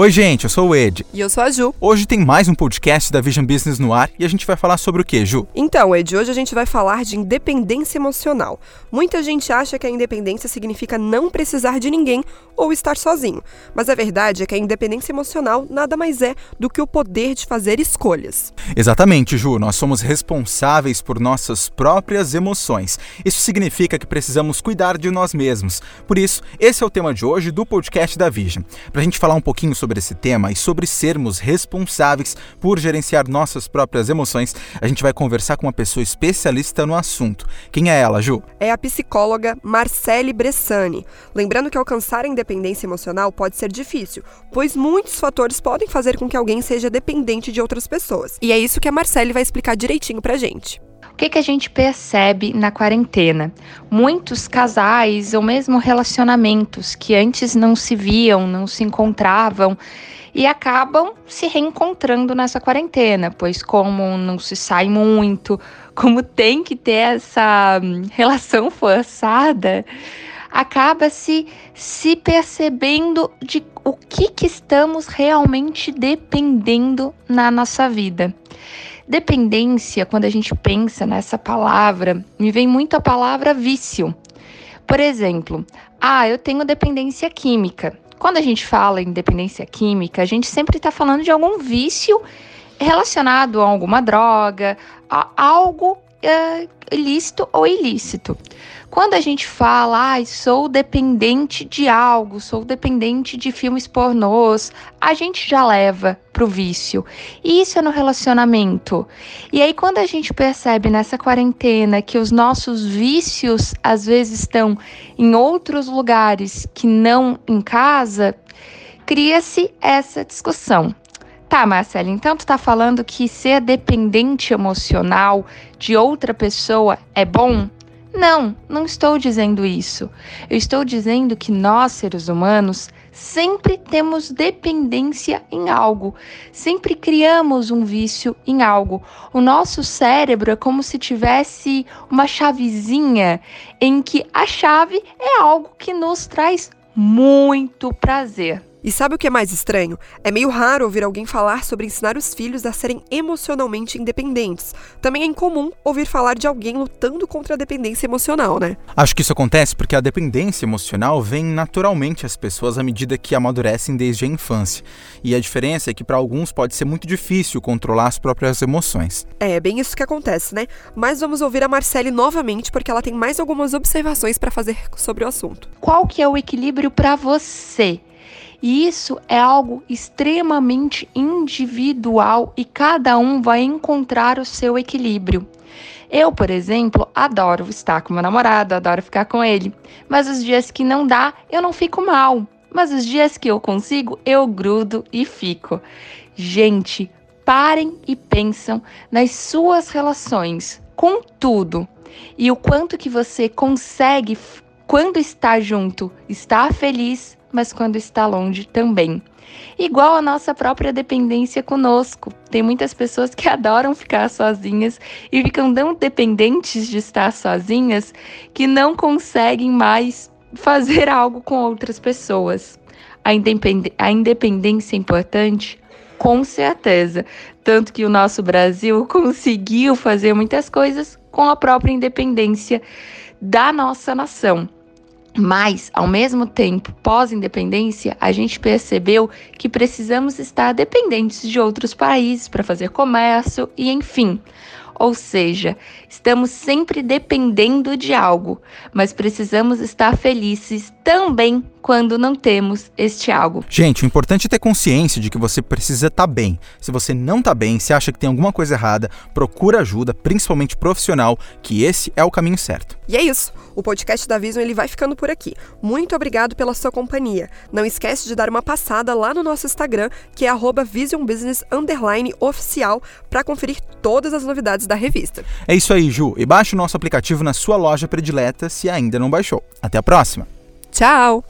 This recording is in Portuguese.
Oi, gente, eu sou o Ed. E eu sou a Ju. Hoje tem mais um podcast da Vision Business no ar e a gente vai falar sobre o que, Ju? Então, Ed, hoje a gente vai falar de independência emocional. Muita gente acha que a independência significa não precisar de ninguém ou estar sozinho. Mas a verdade é que a independência emocional nada mais é do que o poder de fazer escolhas. Exatamente, Ju. Nós somos responsáveis por nossas próprias emoções. Isso significa que precisamos cuidar de nós mesmos. Por isso, esse é o tema de hoje do podcast da Vision. Para a gente falar um pouquinho sobre sobre esse tema e sobre sermos responsáveis por gerenciar nossas próprias emoções, a gente vai conversar com uma pessoa especialista no assunto. Quem é ela, Ju? É a psicóloga Marcele Bressani. Lembrando que alcançar a independência emocional pode ser difícil, pois muitos fatores podem fazer com que alguém seja dependente de outras pessoas. E é isso que a Marcele vai explicar direitinho pra gente. Que, que a gente percebe na quarentena? Muitos casais ou mesmo relacionamentos que antes não se viam, não se encontravam e acabam se reencontrando nessa quarentena, pois como não se sai muito, como tem que ter essa hum, relação forçada, acaba se se percebendo de o que, que estamos realmente dependendo na nossa vida. Dependência, quando a gente pensa nessa palavra, me vem muito a palavra vício. Por exemplo, ah, eu tenho dependência química. Quando a gente fala em dependência química, a gente sempre está falando de algum vício relacionado a alguma droga, a algo uh, ilícito ou ilícito. Quando a gente fala, ah, sou dependente de algo, sou dependente de filmes pornôs, a gente já leva pro vício. E isso é no relacionamento. E aí, quando a gente percebe nessa quarentena que os nossos vícios às vezes estão em outros lugares que não em casa, cria-se essa discussão. Tá, Marcela, então tu tá falando que ser dependente emocional de outra pessoa é bom? Não, não estou dizendo isso. Eu estou dizendo que nós, seres humanos, sempre temos dependência em algo, sempre criamos um vício em algo. O nosso cérebro é como se tivesse uma chavezinha em que a chave é algo que nos traz muito prazer. E sabe o que é mais estranho? É meio raro ouvir alguém falar sobre ensinar os filhos a serem emocionalmente independentes. Também é incomum ouvir falar de alguém lutando contra a dependência emocional, né? Acho que isso acontece porque a dependência emocional vem naturalmente às pessoas à medida que amadurecem desde a infância. E a diferença é que para alguns pode ser muito difícil controlar as próprias emoções. É, é bem isso que acontece, né? Mas vamos ouvir a Marcele novamente porque ela tem mais algumas observações para fazer sobre o assunto. Qual que é o equilíbrio para você? E isso é algo extremamente individual e cada um vai encontrar o seu equilíbrio. Eu, por exemplo, adoro estar com meu namorado, adoro ficar com ele, mas os dias que não dá, eu não fico mal. Mas os dias que eu consigo, eu grudo e fico. Gente, parem e pensam nas suas relações com tudo e o quanto que você consegue quando está junto, estar feliz mas quando está longe também. Igual a nossa própria dependência conosco. Tem muitas pessoas que adoram ficar sozinhas e ficam tão dependentes de estar sozinhas que não conseguem mais fazer algo com outras pessoas. A, independ a independência é importante? Com certeza. Tanto que o nosso Brasil conseguiu fazer muitas coisas com a própria independência da nossa nação. Mas, ao mesmo tempo, pós-independência, a gente percebeu que precisamos estar dependentes de outros países para fazer comércio e, enfim. Ou seja, estamos sempre dependendo de algo, mas precisamos estar felizes também quando não temos este algo. Gente, o importante é ter consciência de que você precisa estar tá bem. Se você não está bem, se acha que tem alguma coisa errada, procura ajuda, principalmente profissional, que esse é o caminho certo. E é isso. O podcast da Vision ele vai ficando por aqui. Muito obrigado pela sua companhia. Não esquece de dar uma passada lá no nosso Instagram, que é @visionbusiness_oficial, para conferir todas as novidades da revista. É isso aí, Ju. E baixe o nosso aplicativo na sua loja predileta se ainda não baixou. Até a próxima. Tchau.